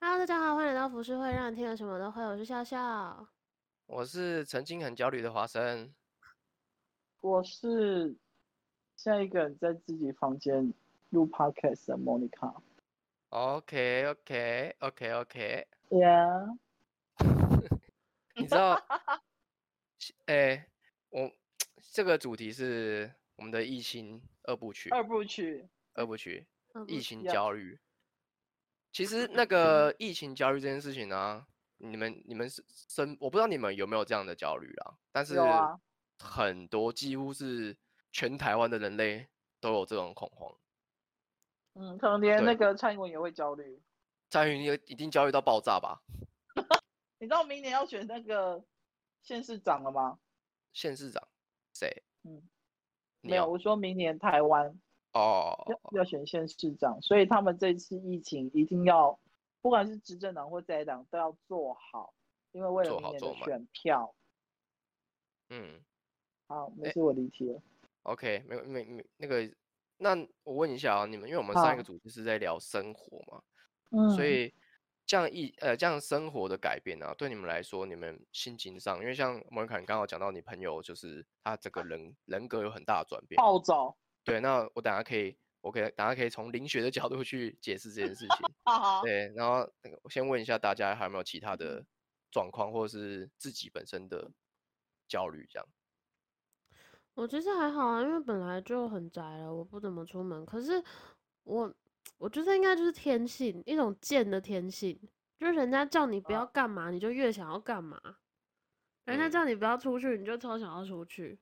Hello，大家好，欢迎来到浮世会，让你听了什么都会。我是笑笑，我是曾经很焦虑的华生，我是下一个人在自己房间录 podcast 的 Monica。OK，OK，OK，OK，Yeah。你知道，哎、欸，我这个主题是我们的疫情二部曲。二部曲，二部曲，疫情焦虑。其实 那个疫情焦虑这件事情呢、啊，你们你们是生，我不知道你们有没有这样的焦虑啦。但是很多几乎是全台湾的人类都有这种恐慌。嗯，可能连那个蔡英文也会焦虑。蔡英文也一定焦虑到爆炸吧？你知道明年要选那个县市长了吗？县市长谁？嗯，没有，我说明年台湾。哦、oh.，要选县市长，所以他们这次疫情一定要，不管是执政党或在野党都要做好，因为为了明年的选票。嗯，好，没事，我离题了。欸、OK，没没没那个，那我问一下啊，你们因为我们上一个主题是在聊生活嘛，嗯，所以这样一呃这样生活的改变啊，对你们来说，你们心情上，因为像莫妮卡，你刚好讲到你朋友就是他这个人人格有很大的转变，暴躁。对，那我等下可以，我可以等下可以从灵学的角度去解释这件事情。对，然后我先问一下大家，还有没有其他的状况，或者是自己本身的焦虑这样？我其实还好啊，因为本来就很宅了，我不怎么出门。可是我，我觉得应该就是天性，一种贱的天性，就是人家叫你不要干嘛，你就越想要干嘛；人家叫你不要出去，你就超想要出去。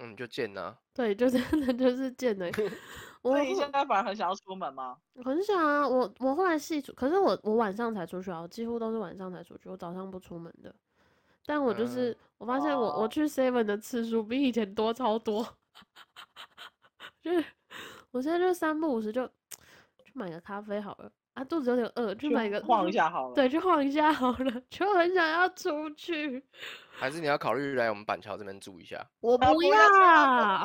嗯，就贱呐、啊。对，就真的就是贱的。我你现在反而很想要出门吗？很想啊，我我后来细数，可是我我晚上才出去啊，我几乎都是晚上才出去，我早上不出门的。但我就是、嗯、我发现我、哦、我去 Seven 的次数比以前多超多。就是我现在就三不五时就去买个咖啡好了。啊，肚子有点饿，去买个晃一下好了。对，去晃一下好了，就很想要出去。还是你要考虑来我们板桥这边住一下？我不要，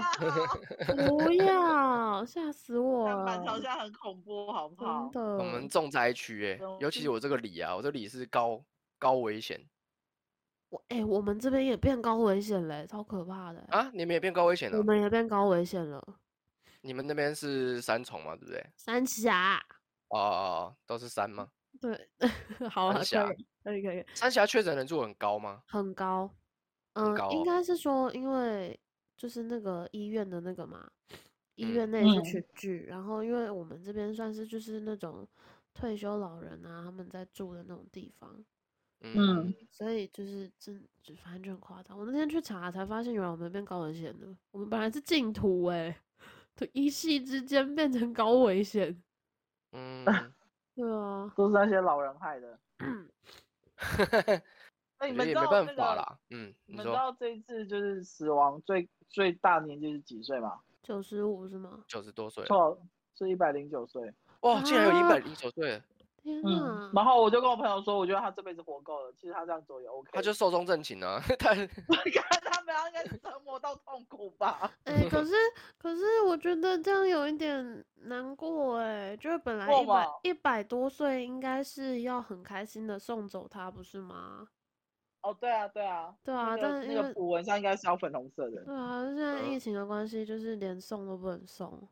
不 要，吓死我了！板桥现在很恐怖，好不好？真的。我们重灾区哎，尤其是我这个里啊，我这里是高高危险。我哎、欸，我们这边也变高危险嘞，超可怕的。啊，你们也变高危险了？我们也变高危险了。你们那边是三重吗？对不对？三峡。哦哦，都是山吗？对，好啊，可以，可以，可以。三峡确诊人数很高吗？很高，嗯，应该是说，因为就是那个医院的那个嘛，医院内是群聚、嗯，然后因为我们这边算是就是那种退休老人啊，他们在住的那种地方，嗯，所以就是真就反正就很夸张。我那天去查才发现，原来我们变高危险了。我们本来是净土哎，就一夕之间变成高危险。嗯，对啊，都是那些老人害的。嗯，那你们知道那个？嗯，你们知道这一次就是死亡最最大年纪是几岁吗？九十五是吗？九十多岁？错，是一百零九岁。哇，竟然有一百零九岁！嗯！然后我就跟我朋友说，我觉得他这辈子活够了。其实他这样做也 OK。他就寿终正寝啊！他 看他们应该是折磨到痛苦吧？哎、欸，可是可是我觉得这样有一点难过哎、欸，就是本来一百一百多岁应该是要很开心的送走他，不是吗？哦，对啊，对啊，对啊，但是那个符文上应该是要粉红色的。对啊，现在疫情的关系，就是连送都不能送。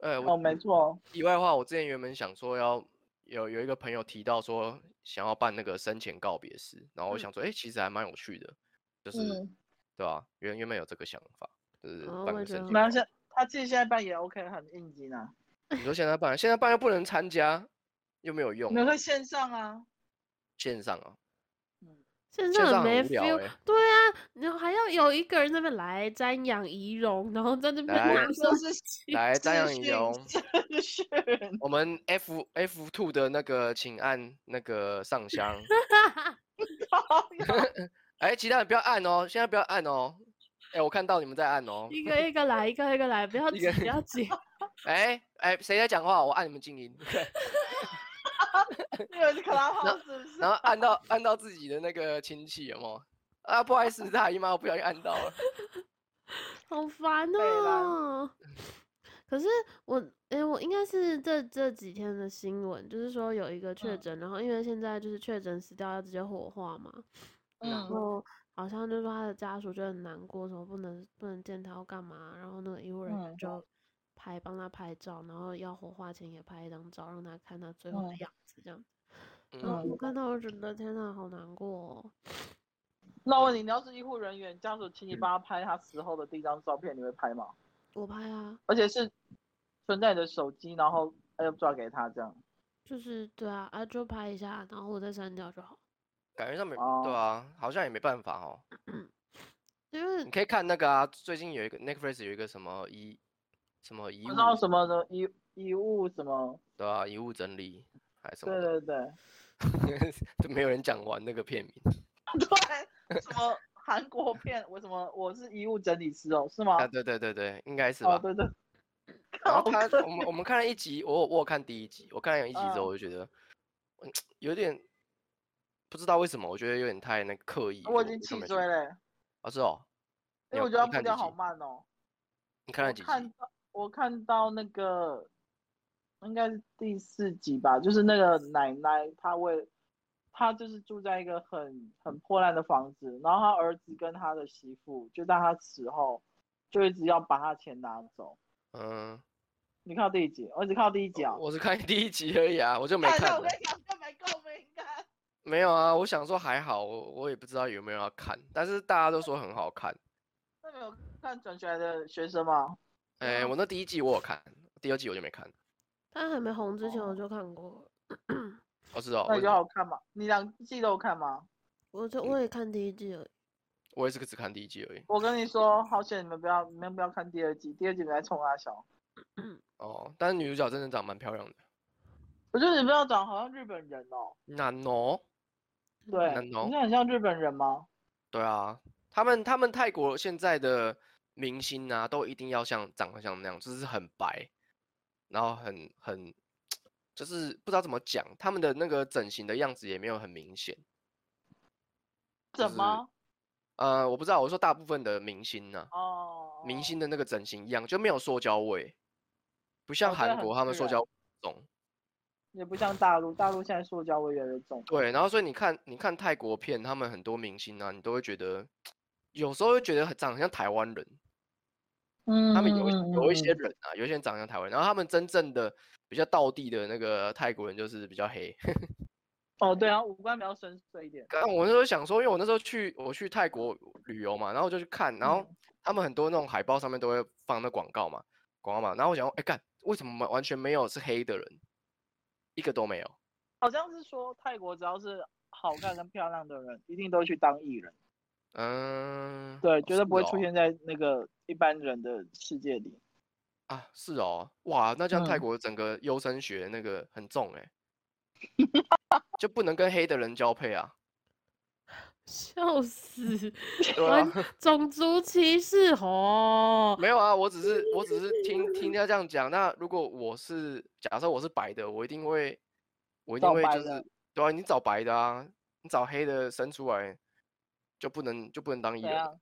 哎、欸，哦，没错。题外话，我之前原本想说要。有有一个朋友提到说想要办那个生前告别式，然后我想说，哎、嗯欸，其实还蛮有趣的，就是、嗯、对吧？原原本有这个想法，就是办个生前。那现，他自己现在办也 OK，很应景啊。你说现在办，现在办又不能参加，又没有用。没有在线上啊。线上啊。线上很没 feel，对啊，然后还要有一个人在那边来瞻仰仪容，然后在那边说是来瞻仰仪容。我们 F F two 的那个，请按那个上香。哎、欸，其他人不要按哦，现在不要按哦。哎、欸，我看到你们在按哦。一个一个来，一个一个来，不要急，不要急。哎哎，谁、在讲话？我按你们静音。然后按到按到自己的那个亲戚有吗？啊，不好意思，大姨妈，我不小心按到了，好烦哦。可是我，哎、欸，我应该是这这几天的新闻，就是说有一个确诊，嗯、然后因为现在就是确诊死掉要直接火化嘛，嗯、然后好像就是说他的家属就很难过，说不能不能见他要干嘛，然后那个医护人员就拍帮他拍照，然后要火化前也拍一张照，让他看他最后的样子，这样子。嗯，嗯我看到我觉得天呐，好难过、哦。那我问你，你要是医护人员，家属请你帮他拍他死后的第一张照片，你会拍吗？我拍啊，而且是存在你的手机，然后 AirDrop 给他这样。就是对啊，啊就拍一下，然后我再删掉就好。感觉上没、哦、对啊，好像也没办法哦。因为你可以看那个啊，最近有一个 Netflix 有一个什么遗什么遗物，不知道什么的遗遗物什么。对啊，遗物整理还是什么？对对对。就没有人讲完那个片名。对，什么韩国片？为什么我是遗物整理师哦？是吗？啊，对对对对，应该是吧？哦、对对。然后他，我们我们看了一集，我我有看第一集，我看了一集之后，我就觉得，嗯，有点不知道为什么，我觉得有点太那个刻意。我已经气追了。啊，是哦。因为我觉得他步调好慢哦。你看了几集？看到我看到那个。应该是第四集吧，就是那个奶奶，她为她就是住在一个很很破烂的房子，然后她儿子跟她的媳妇就在她死后就一直要把她钱拿走。嗯，你看到第一集？我只看到第一集啊。我只看第一集而已啊，我就没看。我跟你讲，就没够没看。没有啊，我想说还好，我我也不知道有没有要看，但是大家都说很好看。那没有看转学来的学生吗？哎、欸，我那第一季我有看，第二季我就没看。他还没红之前我就看过，我知道。那就好看吗？你两季都有看吗？我就我也看第一季而已。我也是只看第一季而已。我跟你说，好险你们不要，你们不要看第二季，第二季你在冲阿小。哦，但是女主角真的长蛮漂亮的。我觉得你不要长好像日本人哦。男哦。对。男哦。你很像日本人吗？对啊，他们他们泰国现在的明星啊，都一定要像长得像那样，就是很白。然后很很，就是不知道怎么讲，他们的那个整形的样子也没有很明显。怎么？呃，我不知道。我说大部分的明星呢、啊，哦，明星的那个整形一样就没有塑胶味，不像韩国他们塑胶重，也不像大陆，大陆现在塑胶味越来越重。对，然后所以你看，你看泰国片，他们很多明星啊，你都会觉得，有时候会觉得长得像台湾人。嗯，他们有有一些人啊，有一些人长得像台湾，然后他们真正的比较道地的那个泰国人就是比较黑。哦，对啊，五官比较深邃一点。刚我那时候想说，因为我那时候去我去泰国旅游嘛，然后我就去看，然后他们很多那种海报上面都会放那广告嘛，广告嘛，然后我想说，哎干，为什么完全没有是黑的人，一个都没有？好像是说泰国只要是好看跟漂亮的人，一定都会去当艺人。嗯，对，绝对不会出现在那个一般人的世界里。啊，是哦，哇，那这样泰国整个优生学那个很重哎，就不能跟黑的人交配啊？笑死！对啊，种族歧视哦。没有啊，我只是我只是听听他这样讲。那如果我是假设我是白的，我一定会我一定会就是对啊，你找白的啊，你找黑的生出来。就不能就不能当艺人？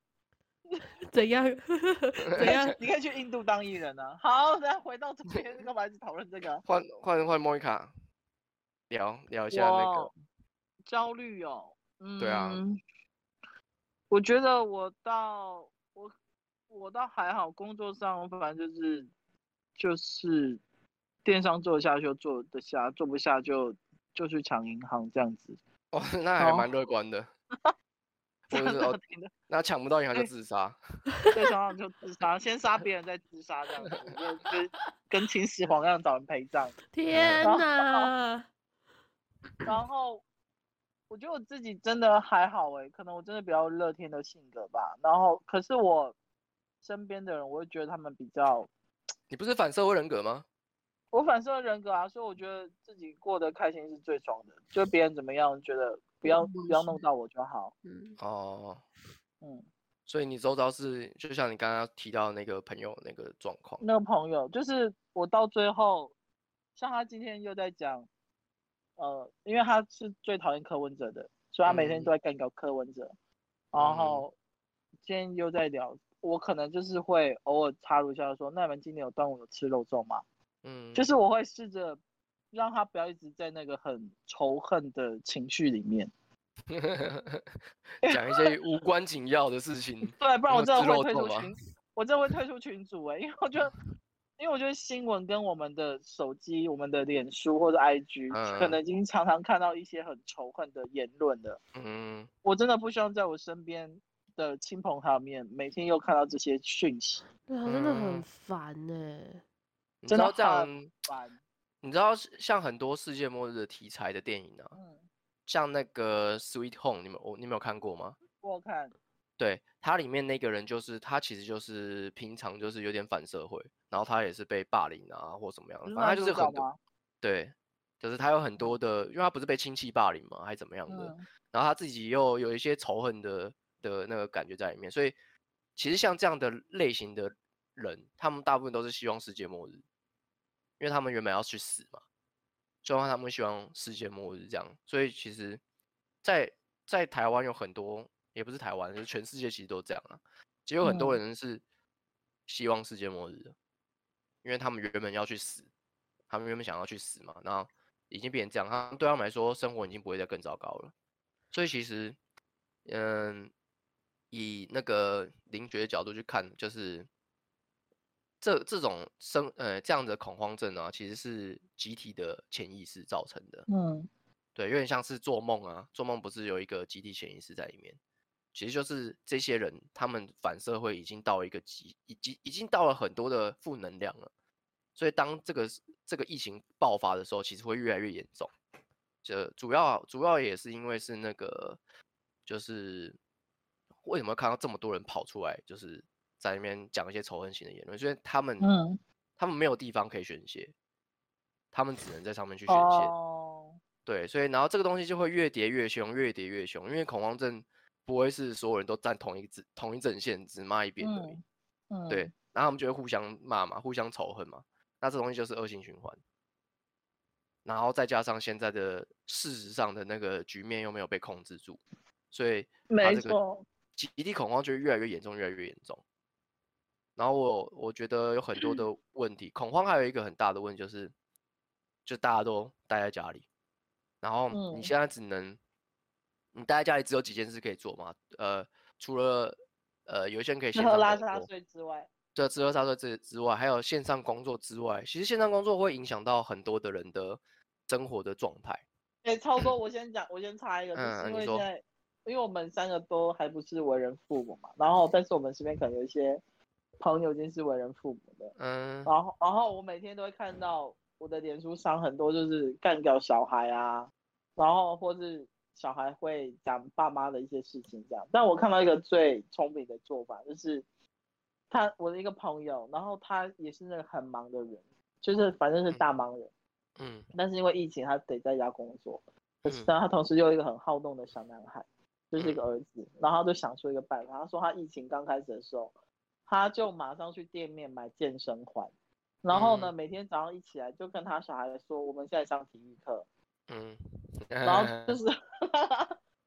怎样？怎样？你可以去印度当艺人啊！好，再回到这边，干嘛一直讨论这个？换换换莫妮卡，聊聊一下那个焦虑哦。嗯，对啊。我觉得我到我我倒还好，工作上我反正就是就是电商做得下就做得下，做不下就就去抢银行这样子。哦，那还蛮乐观的。或者是 哦，那抢不到银行就自杀，对，抢到就自杀，先杀别人再自杀这样子，就跟跟秦始皇一样找人陪葬。天哪！然后我觉得我自己真的还好哎，可能我真的比较乐天的性格吧。然后可是我身边的人，我会觉得他们比较……你不是反社会人格吗？我反社会人格啊，所以我觉得自己过得开心是最爽的，就别人怎么样，觉得。不要不要弄到我就好。嗯哦，嗯，所以你周遭是就像你刚刚提到那个朋友那个状况。那个朋友就是我到最后，像他今天又在讲，呃，因为他是最讨厌柯文哲的，所以他每天都在干搞柯文哲。嗯、然后今天又在聊，我可能就是会偶尔插入一下说，那你们今年有端午有吃肉粽吗？嗯，就是我会试着让他不要一直在那个很仇恨的情绪里面，讲一些无关紧要的事情。对，不然我真的会退出群，我真的会退出群组哎、欸，因为我觉得，因为我觉得新闻跟我们的手机、我们的脸书或者 IG，、嗯、可能已经常常看到一些很仇恨的言论了。嗯，我真的不希望在我身边的亲朋好友面每天又看到这些讯息。对啊，真的很烦呢、欸。真的这样烦。你知道像很多世界末日的题材的电影啊，嗯、像那个《Sweet Home》，你们我你没有看过吗？我看。对，它里面那个人就是他，其实就是平常就是有点反社会，然后他也是被霸凌啊或怎么样，反正他就是很多。对，就是他有很多的，因为他不是被亲戚霸凌嘛，还是怎么样的，嗯、然后他自己又有一些仇恨的的那个感觉在里面，所以其实像这样的类型的人，他们大部分都是希望世界末日，因为他们原本要去死嘛，所以他们希望世界末日这样，所以其实在，在在台湾有很多。也不是台湾，就是全世界其实都这样啊。其实有很多人是希望世界末日的，嗯、因为他们原本要去死，他们原本想要去死嘛，然后已经变成这样，他们对他们来说生活已经不会再更糟糕了。所以其实，嗯，以那个灵觉的角度去看，就是这这种生呃这样的恐慌症啊，其实是集体的潜意识造成的。嗯，对，有点像是做梦啊，做梦不是有一个集体潜意识在里面。其实就是这些人，他们反社会已经到一个极，已经已经到了很多的负能量了。所以当这个这个疫情爆发的时候，其实会越来越严重。这主要主要也是因为是那个，就是为什么看到这么多人跑出来，就是在那边讲一些仇恨型的言论，所以他们嗯，他们没有地方可以宣泄，他们只能在上面去宣泄。哦，对，所以然后这个东西就会越叠越凶，越叠越凶，因为恐慌症。不会是所有人都站同一个同一阵线，只骂一边而已。嗯，对，然后他们就会互相骂嘛，互相仇恨嘛，那这东西就是恶性循环。然后再加上现在的事实上的那个局面又没有被控制住，所以没错，集体恐慌就越来越严重，越来越严重。然后我我觉得有很多的问题，恐慌还有一个很大的问题就是，就大家都待在家里，然后你现在只能。你待在家里只有几件事可以做嘛？呃，除了呃有一些人可以线上工作，吃喝拉撒睡之外，对，吃喝拉撒睡之之外，还有线上工作之外，其实线上工作会影响到很多的人的生活的状态。哎、欸，超哥，我先讲，我先插一个，就是因为现在，因为我们三个都还不是为人父母嘛，然后但是我们身边可能有一些朋友已经是为人父母的，嗯，然后然后我每天都会看到我的脸书上很多就是干掉小孩啊，然后或是。小孩会讲爸妈的一些事情，这样。但我看到一个最聪明的做法，就是他我的一个朋友，然后他也是那个很忙的人，就是反正是大忙人，嗯。但是因为疫情，他得在家工作。可是他同时又一个很好动的小男孩，就是一个儿子。然后他就想出一个办法，他说他疫情刚开始的时候，他就马上去店面买健身环，然后呢，每天早上一起来就跟他小孩说，我们现在上体育课。嗯，然后 就是，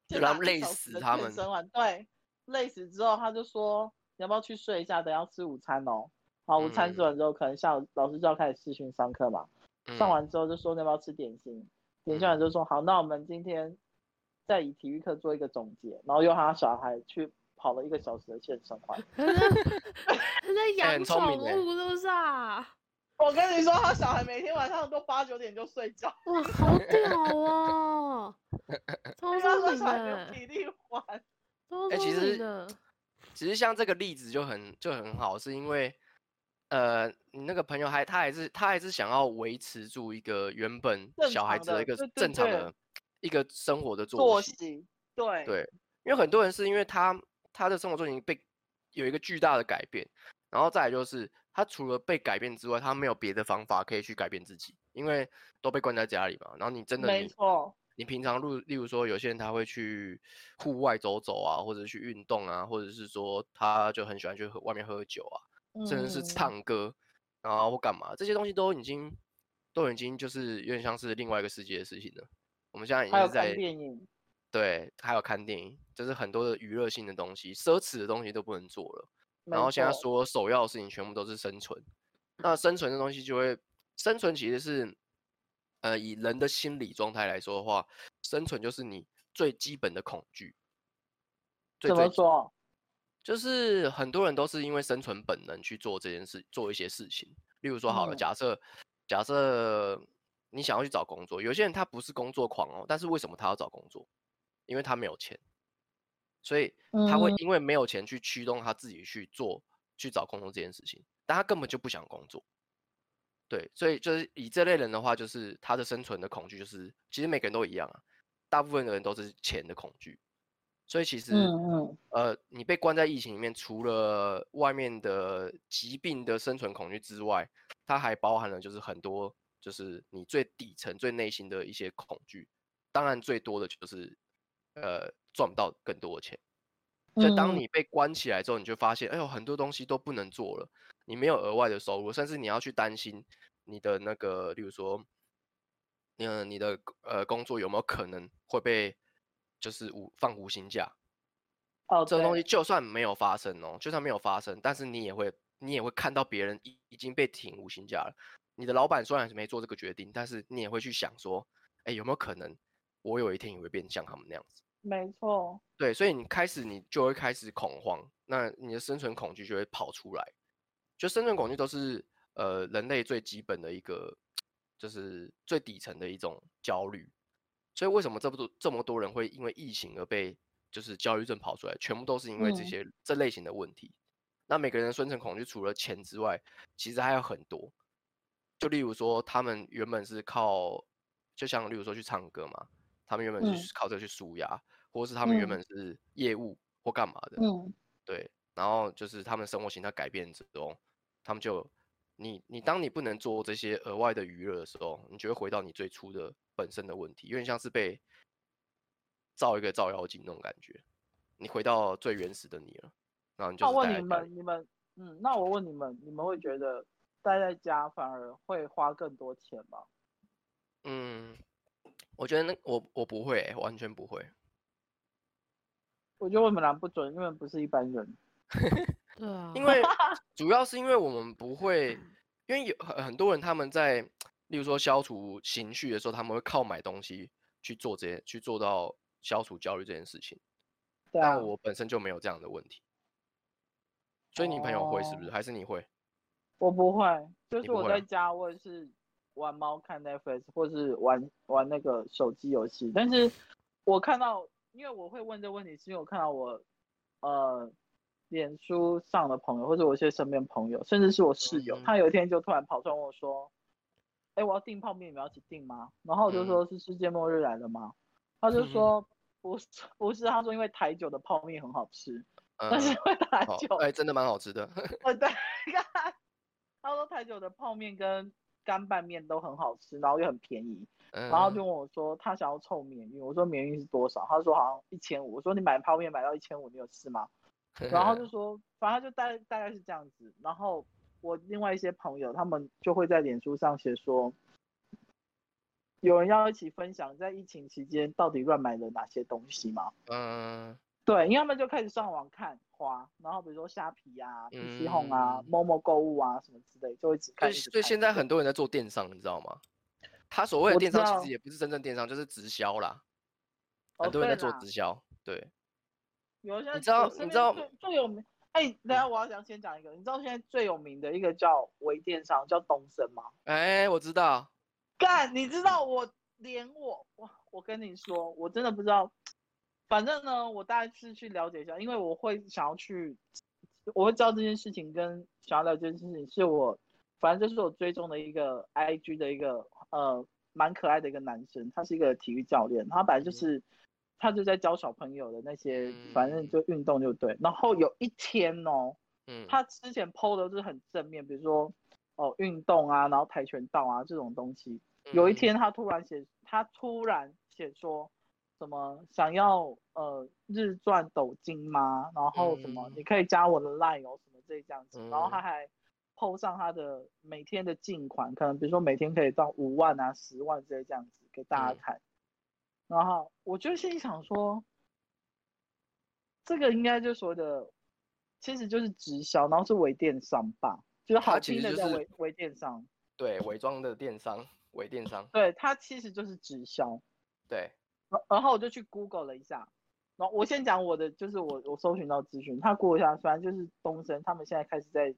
就让累死他们。对，累死之后他就说，你要不要去睡一下，等下吃午餐哦。好，午餐吃完之后，可能下午老师就要开始视讯上课嘛。上完之后就说你要不要吃点心，点心完就说好，那我们今天再以体育课做一个总结，然后又让他小孩去跑了一个小时的健身环。他在养宠物是不是啊？我跟你说，他小孩每天晚上都八九点就睡觉。哇，好屌啊！超聪明的，体力还。哎，其实其实像这个例子就很就很好，是因为呃，你那个朋友还他还是他还是想要维持住一个原本小孩子的一个正常的一个生活的作息。对对，因为很多人是因为他他的生活作息被有一个巨大的改变，然后再来就是。他除了被改变之外，他没有别的方法可以去改变自己，因为都被关在家里嘛。然后你真的，没错，你平常路，例如说，有些人他会去户外走走啊，或者去运动啊，或者是说他就很喜欢去外面喝酒啊，甚至是唱歌，然后或干嘛，这些东西都已经都已经就是有点像是另外一个世界的事情了。我们现在已经在电影，对，还有看电影，就是很多的娱乐性的东西，奢侈的东西都不能做了。然后现在说首要的事情全部都是生存。那生存的东西就会，生存其实是，呃，以人的心理状态来说的话，生存就是你最基本的恐惧。怎么说？就是很多人都是因为生存本能去做这件事，做一些事情。例如说，好了，假设、嗯、假设你想要去找工作，有些人他不是工作狂哦，但是为什么他要找工作？因为他没有钱，所以他会因为没有钱去驱动他自己去做去找工作这件事情，但他根本就不想工作。对，所以就是以这类人的话，就是他的生存的恐惧，就是其实每个人都一样啊，大部分的人都是钱的恐惧。所以其实，呃，你被关在疫情里面，除了外面的疾病的生存恐惧之外，它还包含了就是很多，就是你最底层、最内心的一些恐惧。当然，最多的就是，呃，赚不到更多的钱。所以当你被关起来之后，你就发现，哎呦，很多东西都不能做了，你没有额外的收入，甚至你要去担心你的那个，例如说，嗯，你的呃工作有没有可能会被。就是无放无薪假，哦，这个东西就算没有发生哦，就算没有发生，但是你也会你也会看到别人已已经被停无薪假了。你的老板虽然是没做这个决定，但是你也会去想说，哎，有没有可能我有一天也会变像他们那样子？没错，对，所以你开始你就会开始恐慌，那你的生存恐惧就会跑出来。就生存恐惧都是呃人类最基本的一个，就是最底层的一种焦虑。所以为什么这么多这么多人会因为疫情而被就是焦虑症跑出来？全部都是因为这些、嗯、这类型的问题。那每个人的生存恐惧除了钱之外，其实还有很多。就例如说，他们原本是靠，就像例如说去唱歌嘛，他们原本是靠这去舒压，嗯、或者是他们原本是业务或干嘛的。嗯，对。然后就是他们生活形态改变之后，他们就。你你当你不能做这些额外的娱乐的时候，你就会回到你最初的本身的问题，有点像是被照一个照妖镜那种感觉，你回到最原始的你了。然后你就。那我问你们，你们，嗯，那我问你们，你们会觉得待在家反而会花更多钱吗？嗯，我觉得那我我不会、欸，完全不会。我觉得我们俩不准，因为不是一般人。对啊，因为 主要是因为我们不会，因为有很很多人他们在，例如说消除情绪的时候，他们会靠买东西去做这些，去做到消除焦虑这件事情。对啊，但我本身就没有这样的问题，所以你朋友会是不是？哦、还是你会？我不会，就是我在家，我也是玩猫看 Netflix，或是玩玩那个手机游戏。但是我看到，因为我会问这个问题，是因为我看到我，呃。脸书上的朋友，或者我一些身边朋友，甚至是我室友，嗯、他有一天就突然跑出来问我说：“哎、欸，我要订泡面，你们要一起订吗？”然后我就说：“是世界末日来了吗？”嗯、他就说：“不是，不是。”他说：“因为台酒的泡面很好吃，嗯、但是因为台酒，哎、欸，真的蛮好吃的。”哦，对，他说台酒的泡面跟干拌面都很好吃，然后又很便宜，嗯、然后就问我说：“他想要凑免运。”我说：“免运是多少？”他说：“好像一千五。”我说：“你买泡面买到一千五，你有事吗？”然后就说，反正就大概大概是这样子。然后我另外一些朋友，他们就会在脸书上写说，有人要一起分享在疫情期间到底乱买了哪些东西吗？嗯，对，因为他们就开始上网看花，然后比如说虾皮啊、PC Home 啊、某某购物啊什么之类，就会只看。所以现在很多人在做电商，你知道吗？他所谓的电商其实也不是真正电商，就是直销啦。很多人在做直销，对。有些你知道你知道最有名哎，等下我要想先讲一个，你知道现在最有名的一个叫微电商叫东升吗？哎，我知道。干，你知道我连我我我跟你说，我真的不知道。反正呢，我大概是去了解一下，因为我会想要去，我会知道这件事情跟想要了解这件事情，是我反正就是我追踪的一个 IG 的一个呃蛮可爱的一个男生，他是一个体育教练，他本来就是。嗯他就在教小朋友的那些，反正就运动就对。嗯、然后有一天哦，嗯，他之前 PO 的是很正面，比如说哦运动啊，然后跆拳道啊这种东西。嗯、有一天他突然写，他突然写说什么想要呃日赚斗金吗？然后什么你可以加我的 line 哦什么这这样子。嗯、然后他还 PO 上他的每天的进款，可能比如说每天可以到五万啊十万这些这样子给大家看。嗯然后我就心里想说，这个应该就是所谓的其实就是直销，然后是微电商吧，就是好听的叫微微电商，对，伪装的电商，微电商，对，它其实就是直销，对。然后我就去 Google 了一下，然后我先讲我的，就是我我搜寻到资讯，他 Google 一下，反正就是东森，他们现在开始在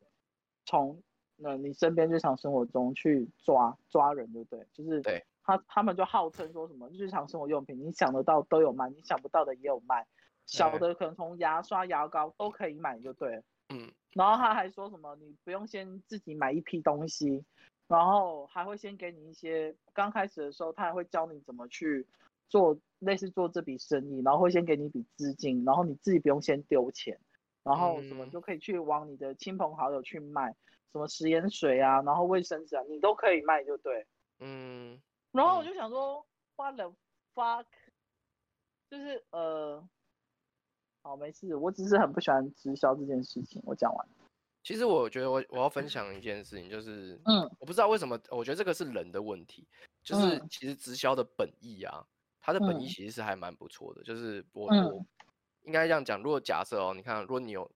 从那你身边日常生活中去抓抓人，对不对？就是对，他他们就号称说什么日常生活用品，你想得到都有卖，你想不到的也有卖。小的可能从牙刷、牙膏都可以买，就对了。嗯，然后他还说什么，你不用先自己买一批东西，然后还会先给你一些，刚开始的时候他还会教你怎么去做，类似做这笔生意，然后会先给你一笔资金，然后你自己不用先丢钱，然后什么就可以去往你的亲朋好友去卖，什么食盐水啊，然后卫生纸啊，你都可以卖，就对。嗯，然后我就想说，What the fuck，就是呃。好，没事，我只是很不喜欢直销这件事情。我讲完。其实我觉得我我要分享一件事情，就是，嗯，我不知道为什么，我觉得这个是人的问题，就是其实直销的本意啊，它的本意其实是还蛮不错的，就是我我应该这样讲，如果假设哦，你看，如果你有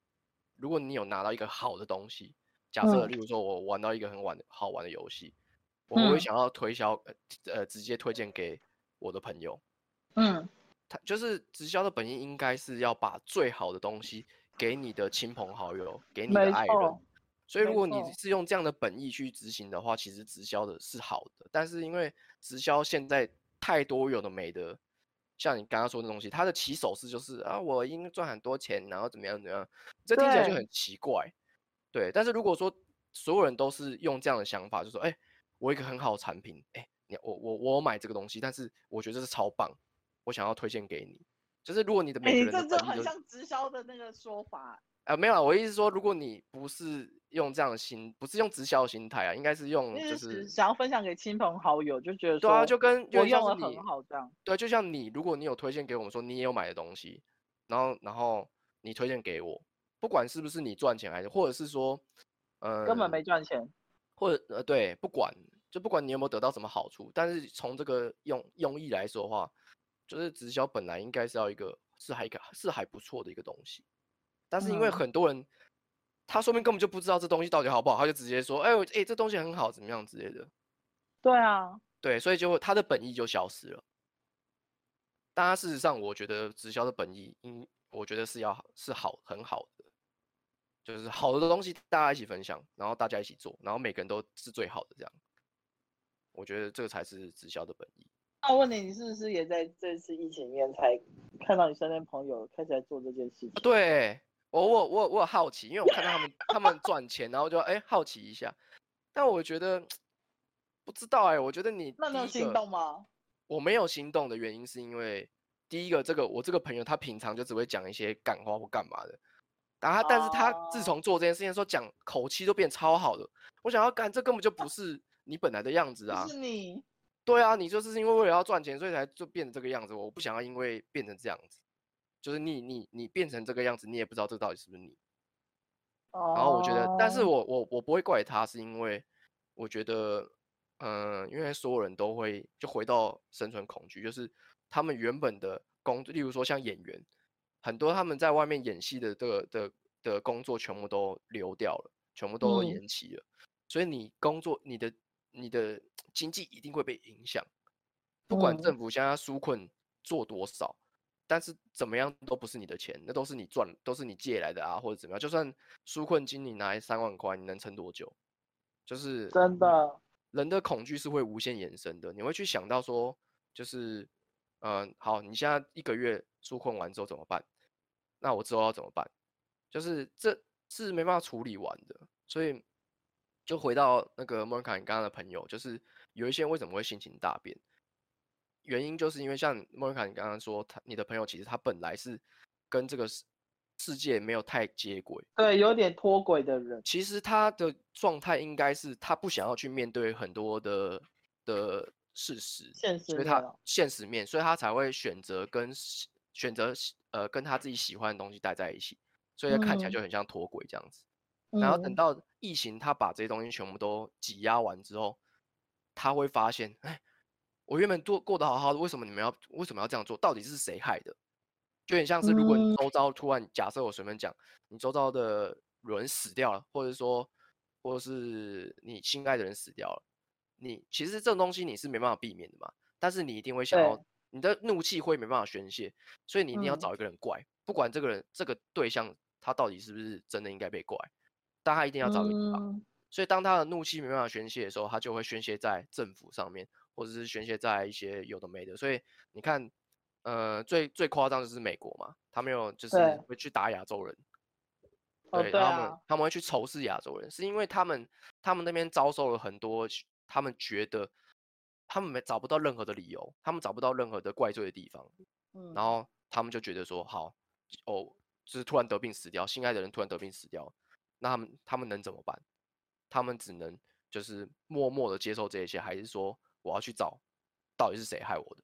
如果你有拿到一个好的东西，假设例如说我玩到一个很玩好玩的游戏，我会想要推销呃呃直接推荐给我的朋友，嗯。他就是直销的本意应该是要把最好的东西给你的亲朋好友，给你的爱人。所以如果你是用这样的本意去执行的话，其实直销的是好的。但是因为直销现在太多有的没的，像你刚刚说的东西，他的起手式就是啊，我应该赚很多钱，然后怎么样怎么样，这听起来就很奇怪。对，但是如果说所有人都是用这样的想法，就说，哎，我一个很好的产品，哎，你我我我买这个东西，但是我觉得这是超棒。我想要推荐给你，就是如果你的每个人的本意、就是，欸、这很像直销的那个说法。啊，没有啊，我意思是说，如果你不是用这样的心，不是用直销的心态啊，应该是用就是想要分享给亲朋好友，就觉得说对啊，就跟我用的很好这样。对，就像你，如果你有推荐给我们说你也有买的东西，然后然后你推荐给我，不管是不是你赚钱还是，或者是说，呃，根本没赚钱，或者呃对，不管就不管你有没有得到什么好处，但是从这个用用意来说的话。就是直销本来应该是要一个是还一个是还不错的一个东西，但是因为很多人、嗯、他说明根本就不知道这东西到底好不好，他就直接说，哎呦哎这东西很好怎么样之类的。对啊，对，所以就他的本意就消失了。但他事实上，我觉得直销的本意，应我觉得是要是好很好的，就是好的东西大家一起分享，然后大家一起做，然后每个人都是最好的这样。我觉得这个才是直销的本意。那我问你，你是不是也在这次疫情里面才看到你身边朋友开始在做这件事情？对，我我我我有好奇，因为我看到他们他们赚钱，然后就哎、欸、好奇一下。但我觉得不知道哎、欸，我觉得你那你有心动吗？我没有心动的原因是因为第一个，这个我这个朋友他平常就只会讲一些感话或干嘛的，然后他但是他自从做这件事情的时候，讲口气都变超好的。我想要干，这根本就不是你本来的样子啊！是你。对啊，你就是因为为了要赚钱，所以才就变成这个样子。我不想要因为变成这样子，就是你你你变成这个样子，你也不知道这到底是不是你。Oh. 然后我觉得，但是我我我不会怪他，是因为我觉得，嗯、呃，因为所有人都会就回到生存恐惧，就是他们原本的工作，例如说像演员，很多他们在外面演戏的这个的的工作全部都流掉了，全部都延期了。嗯、所以你工作，你的你的。经济一定会被影响，不管政府现在纾困做多少，但是怎么样都不是你的钱，那都是你赚，都是你借来的啊，或者怎么样。就算纾困金你拿来三万块，你能撑多久？就是真的，人的恐惧是会无限延伸的。你会去想到说，就是，嗯，好，你现在一个月纾困完之后怎么办？那我之后要怎么办？就是这是没办法处理完的，所以就回到那个莫卡你刚刚的朋友，就是。有一些人为什么会心情大变？原因就是因为像莫妮卡，你刚刚说他你的朋友其实他本来是跟这个世世界没有太接轨，对，有点脱轨的人。其实他的状态应该是他不想要去面对很多的的事实，现实，所以他现实面，所以他才会选择跟选择呃跟他自己喜欢的东西待在一起，所以他看起来就很像脱轨这样子。嗯、然后等到疫情，他把这些东西全部都挤压完之后。他会发现，哎，我原本过过得好好的，为什么你们要为什么要这样做？到底是谁害的？就很像是如果你周遭突然假设我随便讲，你周遭的人死掉了，或者说，或者是你心爱的人死掉了，你其实这种东西你是没办法避免的嘛，但是你一定会想要，你的怒气会没办法宣泄，所以你一定要找一个人怪，嗯、不管这个人这个对象他到底是不是真的应该被怪，但他一定要找个地方。嗯所以，当他的怒气没办法宣泄的时候，他就会宣泄在政府上面，或者是宣泄在一些有的没的。所以，你看，呃，最最夸张的就是美国嘛，他们有就是会去打亚洲人，对，对，他们他们会去仇视亚洲人，是因为他们他们那边遭受了很多，他们觉得他们没找不到任何的理由，他们找不到任何的怪罪的地方，嗯然后他们就觉得说，好，哦，就是突然得病死掉，心爱的人突然得病死掉，那他们他们能怎么办？他们只能就是默默的接受这一切，还是说我要去找到底是谁害我的？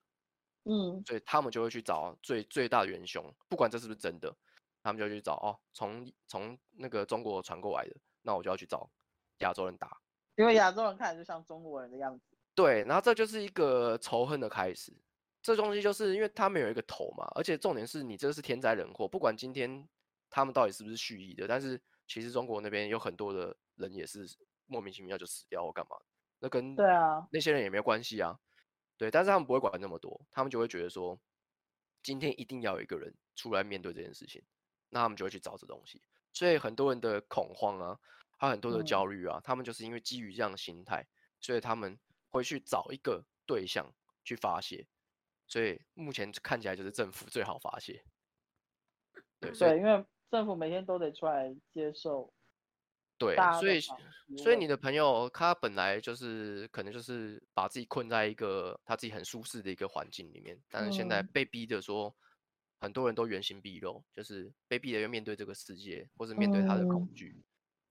嗯，所以他们就会去找最最大的元凶，不管这是不是真的，他们就去找哦，从从那个中国传过来的，那我就要去找亚洲人打，因为亚洲人看起来就像中国人的样子。对，然后这就是一个仇恨的开始。这东西就是因为他们有一个头嘛，而且重点是你这是天灾人祸，不管今天他们到底是不是蓄意的，但是其实中国那边有很多的。人也是莫名其妙就死掉或干嘛，那跟对啊。那些人也没有关系啊，对，但是他们不会管那么多，他们就会觉得说，今天一定要有一个人出来面对这件事情，那他们就会去找这东西，所以很多人的恐慌啊，还有很多的焦虑啊，嗯，他们就是因为基于这样的心态，所以他们会去找一个对象去发泄，所以目前看起来就是政府 最好发泄，对，对，因为政府每天都得出来接受。对，所以所以你。的朋友他本来就是可能就是把自己困在一个他自己很舒适的一个环境里面，但是现在被逼着说，很多人都原形毕露，就是被逼的要面对这个世界，或是面对他的恐惧，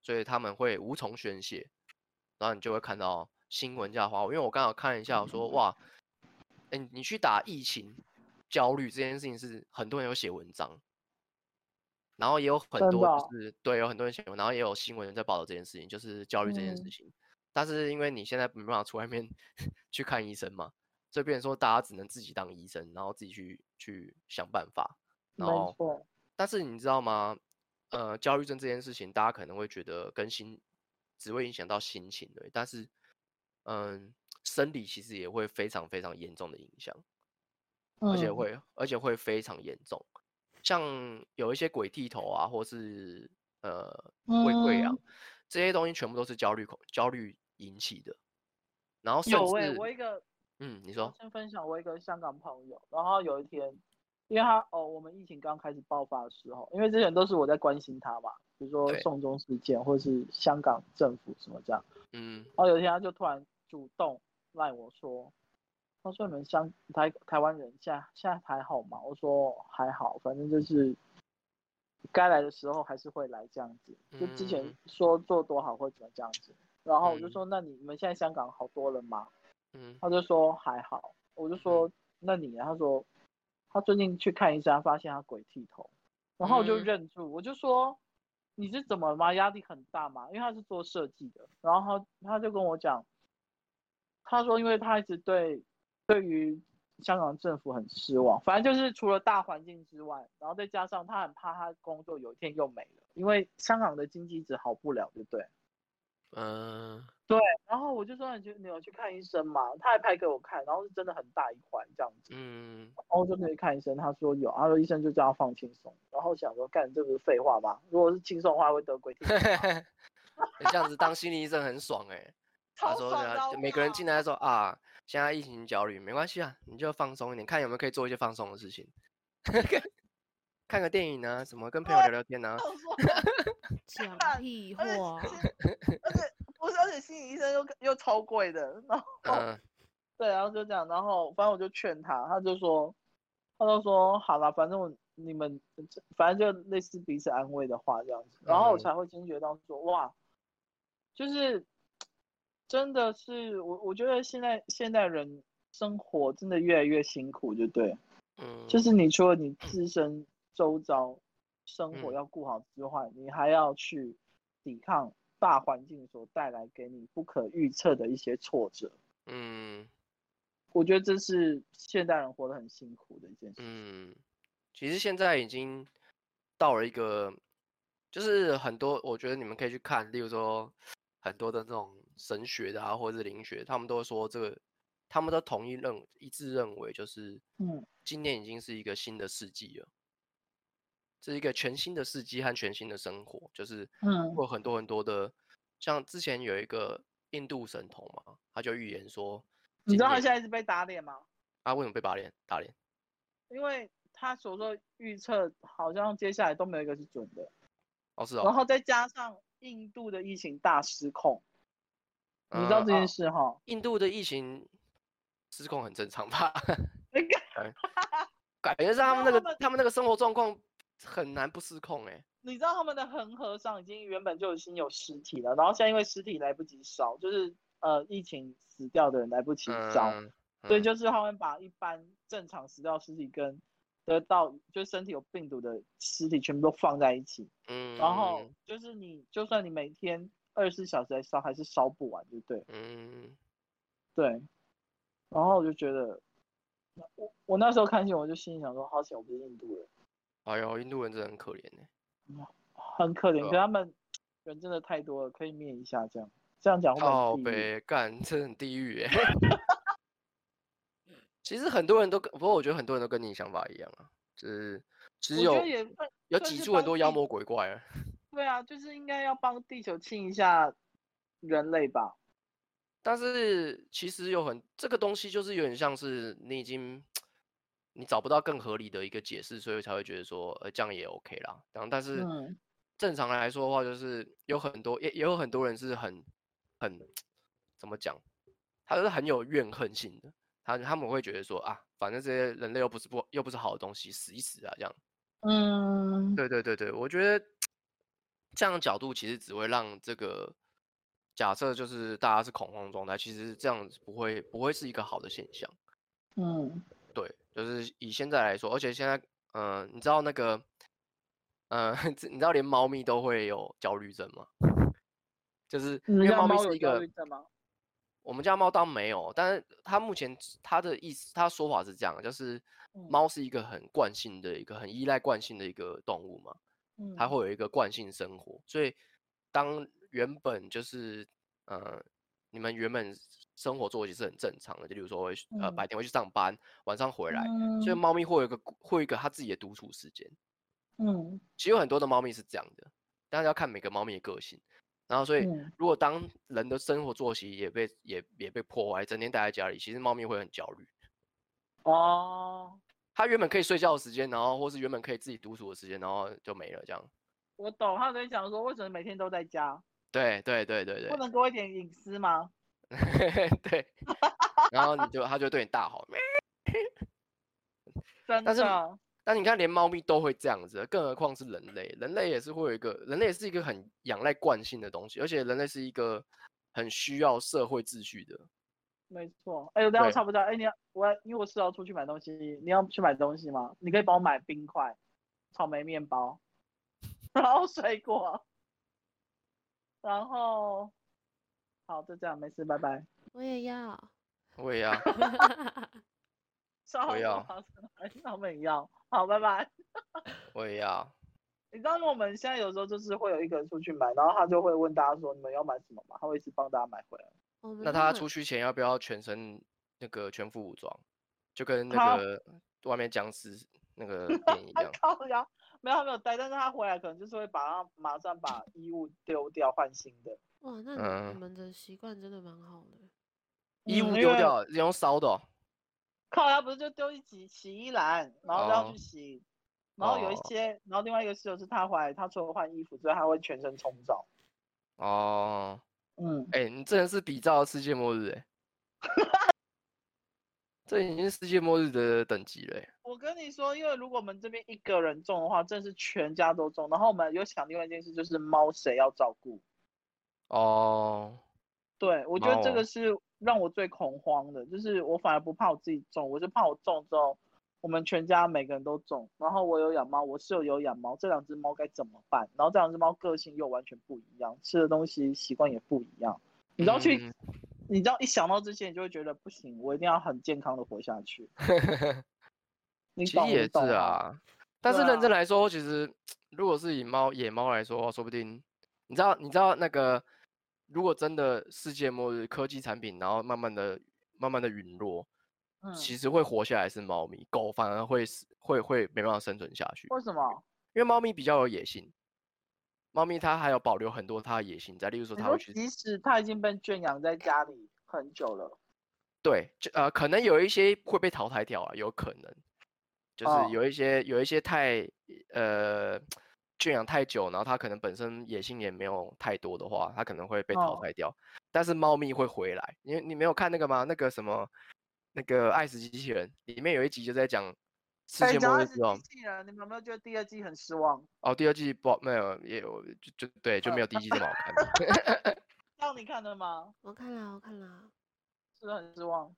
所以他们会无从宣泄，然后你就会看到新闻这样话，因为我刚好看一下，我说哇，哎，你去打疫情焦虑这件事情是很多人有写文章。然后也有很多就是对，有很多人写，然后也有新闻在报道这件事情，就是焦虑这件事情。嗯、但是因为你现在没办法出外面 去看医生嘛，所以变成说大家只能自己当医生，然后自己去去想办法。然后，但是你知道吗？呃，焦虑症这件事情，大家可能会觉得跟心只会影响到心情的，但是嗯、呃，生理其实也会非常非常严重的影响，而且会、嗯、而且会非常严重。像有一些鬼剃头啊，或是呃胃溃疡这些东西，全部都是焦虑恐焦虑引起的。然后有哎、欸，我一个嗯，你说先分享我一个香港朋友，然后有一天，因为他哦，我们疫情刚开始爆发的时候，因为之前都是我在关心他嘛，比如说送中事件或者是香港政府什么这样，嗯，然后有一天他就突然主动赖我说。他说：“你们香台台湾人现在现在还好吗？”我说：“还好，反正就是该来的时候还是会来这样子。就之前说做多好会怎么这样子。然后我就说：‘那你们现在香港好多了吗？’嗯，他就说还好。我就说：‘那你？’他说他最近去看医生，发现他鬼剃头。然后我就认住，我就说：‘你是怎么了吗？压力很大吗？’因为他是做设计的。然后他他就跟我讲，他说因为他一直对。”对于香港政府很失望，反正就是除了大环境之外，然后再加上他很怕他工作有一天又没了，因为香港的经济一直好不了，对不对？嗯，对。然后我就说，你去你有去看医生嘛？他还拍给我看，然后是真的很大一块这样子。嗯。然后我就去看医生，他说有，他说医生就叫他放轻松。然后想说，干这不是废话吗？如果是轻松的话，会得鬼剃头。你这样子当心理医生很爽哎、欸。他说他每个人进来说啊。现在疫情焦虑没关系啊，你就放松一点，看有没有可以做一些放松的事情，看个电影啊，什么跟朋友聊聊天啊。讲 屁话。而且不是，而且心理医生又又超贵的，然后、嗯、对，然后就这样，然后反正我就劝他，他就说，他就说好了，反正我你们反正就类似彼此安慰的话这样子，然后我才会惊觉到说哇，就是。真的是我，我觉得现在现代人生活真的越来越辛苦，就对，嗯，就是你除了你自身周遭生活要顾好之外，嗯，你还要去抵抗大环境所带来给你不可预测的一些挫折，嗯，我觉得这是现代人活得很辛苦的一件事，嗯，其实现在已经到了一个，就是很多，我觉得你们可以去看，例如说很多的那种神学的啊，或者是灵学，他们都说这个，他们都统一认一致认为，就是嗯，今年已经是一个新的世纪了，这是一个全新的世纪和全新的生活，就是嗯，会有很多很多的，像之前有一个印度神童嘛，他就预言说，你知道他现在是被打脸吗？啊，为什么被打脸？打脸？因为他所说预测好像接下来都没有一个是准的，哦是哦，然后再加上印度的疫情大失控，嗯、你知道这件事哈、哦？印度的疫情失控很正常吧？感觉是他们那个他们，那个生活状况很难不失控哎。你知道他们的恒河上已经原本就已经有尸体了，然后现在因为尸体来不及烧，就是呃疫情死掉的人来不及烧。嗯所以就是他们把一般正常死掉尸体跟得到就身体有病毒的尸体全部都放在一起，嗯，然后就是你就算你每天二十四小时来烧还是烧不完，对不对？嗯，对。然后我就觉得，我我那时候看见我就心里想说，好险我不是印度人。哎呦，印度人真的很可怜呢，很可怜，可他们人真的太多了，可以灭一下这样。这样讲会好悲，干，这很地狱哎。其实很多人都跟，不过我觉得很多人都跟你想法一样啊，就是只有有挤出很多妖魔鬼怪啊。对啊，就是应该要帮地球清一下人类吧。但是其实有很这个东西，就是有点像是你已经你找不到更合理的一个解释，所以才会觉得说，呃，这样也 OK 啦。然后但是正常来说的话，就是有很多也也有很多人是很很怎么讲，他是很有怨恨性的。他他们会觉得说啊，反正这些人类又不是不又不是好的东西，死一死啊这样。嗯，对对对对，我觉得这样的角度其实只会让这个假设就是大家是恐慌状态，其实这样子不会不会是一个好的现象。嗯，对，就是以现在来说，而且现在嗯、呃，你知道那个嗯、呃，你知道连猫咪都会有焦虑症吗？就是因为猫咪是一个。我们家猫当没有，但是它目前它的意思，它说法是这样，就是猫是一个很惯性的一个很依赖惯性的一个动物嘛，它会有一个惯性生活，所以当原本就是呃你们原本生活作息是很正常的，就比如说会呃白天会去上班，晚上回来，所以猫咪会有一个会有一个它自己的独处时间，嗯，其实有很多的猫咪是这样的，但是要看每个猫咪的个性。然后，所以如果当人的生活作息也被也也被破坏，整天待在家里，其实猫咪会很焦虑。哦，它原本可以睡觉的时间，然后或是原本可以自己独处的时间，然后就没了这样。我懂，他在想说，为什么每天都在家？对对对对对。不能给我一点隐私吗？对。然后你就他就对你大吼。真的。但是但你看，连猫咪都会这样子，更何况是人类。人类也是会有一个，人类也是一个很仰赖惯性的东西，而且人类是一个很需要社会秩序的。没错。哎、等下我差不多。哎、欸，你要我要，因为我是要出去买东西，你要去买东西吗？你可以帮我买冰块、草莓面包，然后水果，然后好，就这样，没事，拜拜。我也要，我也要，我也要，他们也要。好，拜拜。我也要。你知道我们现在有时候就是会有一个人出去买，然后他就会问大家说：“你们要买什么吗？”他会一直帮大家买回来。那他出去前要不要全身那个全副武装，就跟那个外面僵尸那个 电影一样？没有他没有带，但是他回来可能就是会把他马上把衣物丢掉换新的。哇，那你们的习惯真的蛮好的。衣物丢掉，用烧的哦。靠，他不是就丢一洗洗衣篮，然后都要去洗，oh. 然后有一些，oh. 然后另外一个室友是他回来，他除了换衣服之外，他会全身冲澡。哦，oh. 嗯，哎、欸，你真的是比照世界末日哎，这已经是世界末日的等级了。我跟你说，因为如果我们这边一个人中的话，真的是全家都中。然后我们有想另外一件事，就是猫谁要照顾？哦，oh. 对，我觉得这个是。让我最恐慌的就是，我反而不怕我自己中，我就怕我中之后，我们全家每个人都中。然后我有养猫，我室友有养猫，这两只猫该怎么办？然后这两只猫个性又完全不一样，吃的东西习惯也不一样。你知道去，嗯、你知道一想到这些，你就会觉得不行，我一定要很健康的活下去。你其实也是啊，但是认真来说，其实如果是以猫野猫来说，说不定你知道，你知道那个，如果真的世界末日，科技产品然后慢慢的、慢慢的陨落，嗯，其实会活下来是猫咪，狗反而会死，会会没办法生存下去。为什么？因为猫咪比较有野心，猫咪它还有保留很多它的野心在，例如说它会去，即使它已经被圈养在家里很久了，对，就呃，可能有一些会被淘汰掉啊，有可能。就是有一些、oh. 有一些太呃圈养太久，然后它可能本身野性也没有太多的话，它可能会被淘汰掉。Oh. 但是猫咪会回来，你你没有看那个吗？那个什么那个爱死机器人里面有一集就在讲世界末日之后。机器人，你们有没有觉得第二季很失望？哦，第二季不没有也有就就对就没有第一季这么好看。让你看的吗？我看了，我看了，是不是很失望。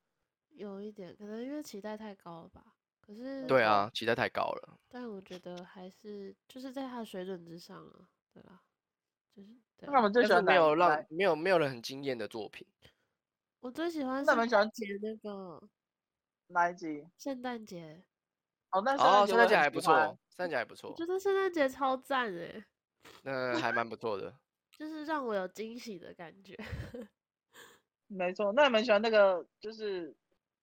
有一点，可能因为期待太高了吧。可是对啊，期待太高了。但我觉得还是就是在他的水准之上啊，对吧？就是。那我们最喜欢没有让没有没有人很惊艳的作品。我最喜欢。那我们喜欢节那个哪一集？圣诞节。哦，那哦，圣诞节还不错，圣诞节还不错。我觉得圣诞节超赞哎。那还蛮不错的。就是让我有惊喜的感觉。没错，那你们喜欢那个就是。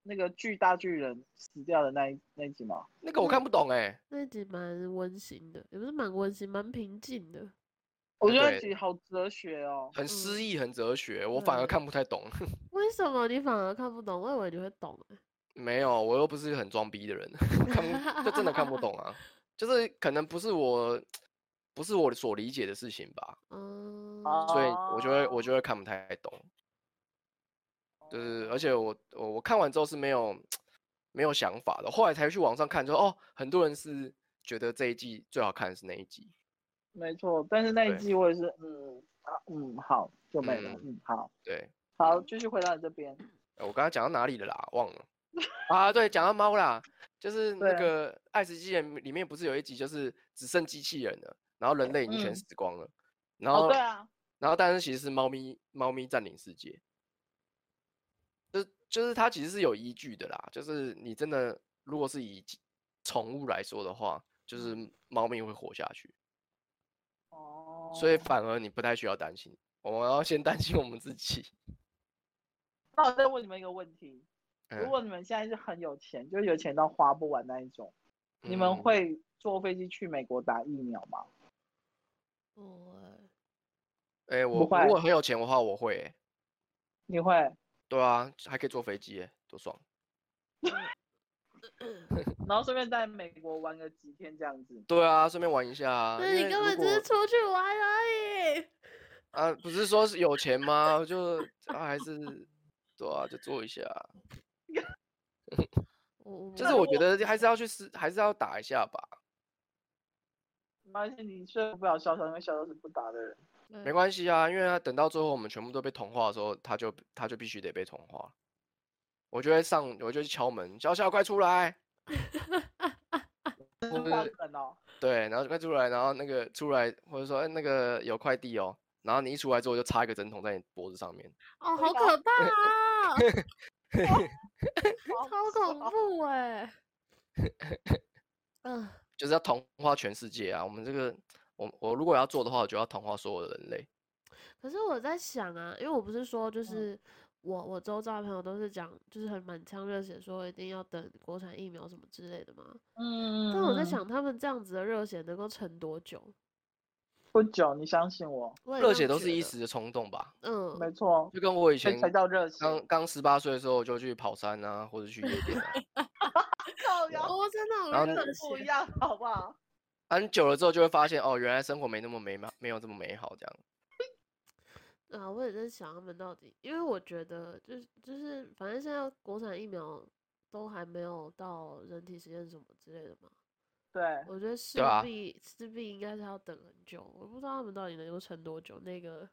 那个巨大巨人死掉的那一那一集吗？那个我看不懂哎、欸。那一集蛮温馨的，也不是蛮温馨，蛮平静的。我觉得自己好哲学哦，很诗意，很哲学，嗯、我反而看不太懂。为什么你反而看不懂？我以为你会懂、欸。没有，我又不是很装逼的人，看就真的看不懂啊。就是可能不是我，不是我所理解的事情吧。嗯。所以我就会我就会看不太懂。对，而且我我我看完之后是没有没有想法的，后来才去网上看说，说哦，很多人是觉得这一季最好看的是那一集。没错，但是那一季我也是，嗯嗯，好，就没了，嗯，嗯好，对，好，继续回到你这边。我刚刚讲到哪里了啦？忘了。啊，对，讲到猫啦，就是那个《爱死机器人》里面不是有一集就是只剩机器人了，然后人类已经全死光了，嗯、然后、哦、对啊，然后但是其实是猫咪猫咪占领世界。就是它其实是有依据的啦，就是你真的如果是以宠物来说的话，就是猫咪会活下去。哦，所以反而你不太需要担心，我们要先担心我们自己。那我再问你们一个问题：如果你们现在是很有钱，就是有钱到花不完那一种，你们会坐飞机去美国打疫苗吗？不会。哎，我如果很有钱的话，我会。你会？对啊，还可以坐飞机，哎，多爽！然后顺便在美国玩个几天这样子。对啊，顺便玩一下啊。那你根本只是出去玩而已。啊，不是说是有钱吗？就啊，还是对啊，就做一下。就是我觉得还是要去试，还是要打一下吧。没关系，你说不了潇洒，因为潇洒是不打的人。没关系啊，因为他等到最后我们全部都被同化的时候，他就他就必须得被同化。我就会上，我就去敲门，小小快出来！对，然后快出来，然后那个出来，或者说哎那个有快递哦，然后你一出来之后就插一个针筒在你脖子上面。哦，好可怕啊！超恐怖哎！嗯，就是要同化全世界啊！我们这个。我我如果要做的话，我就要同化所有的人类。可是我在想啊，因为我不是说就是我我周遭的朋友都是讲，就是很满腔热血，说一定要等国产疫苗什么之类的嘛。嗯。但我在想，他们这样子的热血能够撑多久？不久，你相信我。热血都是一时的冲动吧？嗯，没错。就跟我以前才叫热血。刚刚十八岁的时候就去跑山啊，或者去夜店啊。靠腰，我真的好热血，不一样，好不好？很久了之后，就会发现哦，原来生活没那么美满，没有这么美好这样。在想他们到底，因为我觉得就是就是，反正现在国产疫苗都还没有到人体实验什么之类的嘛。对，我觉得势必势必应该是要等很久，我不知道他们到底能够撑多久。那个，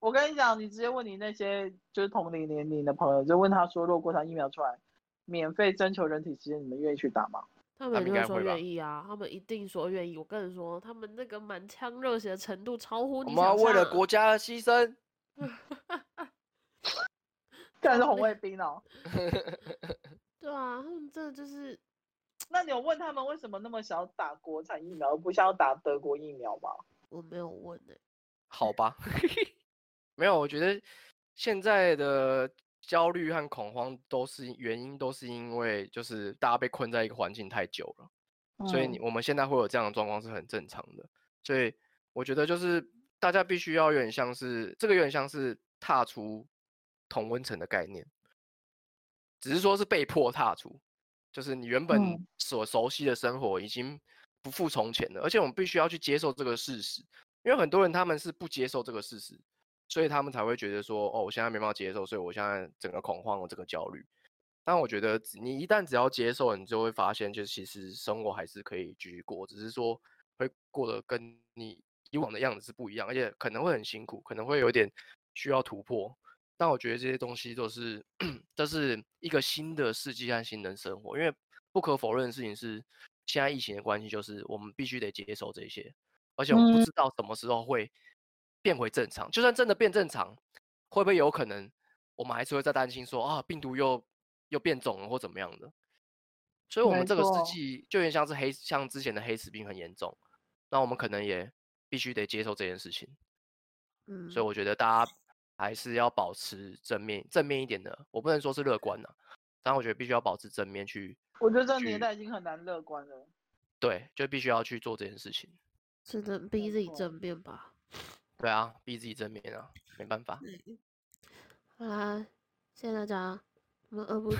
我跟你讲，你直接问你那些就是同龄年龄的朋友，就问他说，如果国产疫苗出来，免费征求人体实验，你们愿意去打吗？他们就会说愿意啊，他们一定说愿意。我跟你说，他们那个满腔热血的程度超乎你想象。我们要为了国家而牺牲。这是红卫兵哦。对啊，他们这就是那你有问他们为什么那么想要打国产疫苗，而不想要打德国疫苗吗？我没有问诶、欸。好吧，没有。我觉得现在的焦虑和恐慌都是原因，都是因为就是大家被困在一个环境太久了，嗯、所以你我们现在会有这样的状况是很正常的。所以我觉得就是大家必须要有点像是这个，有点像是踏出同温层的概念，只是说是被迫踏出。就是你原本所熟悉的生活已经不复从前了，嗯、而且我们必须要去接受这个事实，因为很多人他们是不接受这个事实，所以他们才会觉得说，哦，我现在没办法接受，所以我现在整个恐慌，我这个焦虑。但我觉得你一旦只要接受，你就会发现，就其实生活还是可以继续过，只是说会过得跟你以往的样子是不一样，而且可能会很辛苦，可能会有点需要突破。但我觉得这些东西都是，这是一个新的世纪和新的生活。因为不可否认的事情是，现在疫情的关系，就是我们必须得接受这些，而且我们不知道什么时候会变回正常。就算真的变正常，会不会有可能我们还是会在担心说啊，病毒又又变种了或怎么样的？所以，我们这个世纪就有点像是黑，像之前的黑死病很严重，那我们可能也必须得接受这件事情。嗯，所以我觉得大家。还是要保持正面，正面一点的。我不能说是乐观的，但我觉得必须要保持正面去。我觉得这个年代已经很难乐观了。对，就必须要去做这件事情。只能逼自己正面吧。对啊，逼自己正面啊，没办法。好啦，谢谢大家。我们二部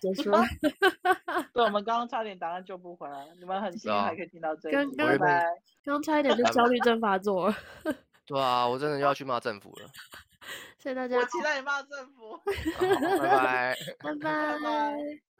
结束了。对，我们刚刚差点答案救不回来，你们很幸运还可以听到这一集。刚刚刚差一点就焦虑症发作了。对啊，我真的要去骂政府了。谢谢大家。我期待你骂政府。拜拜。拜拜。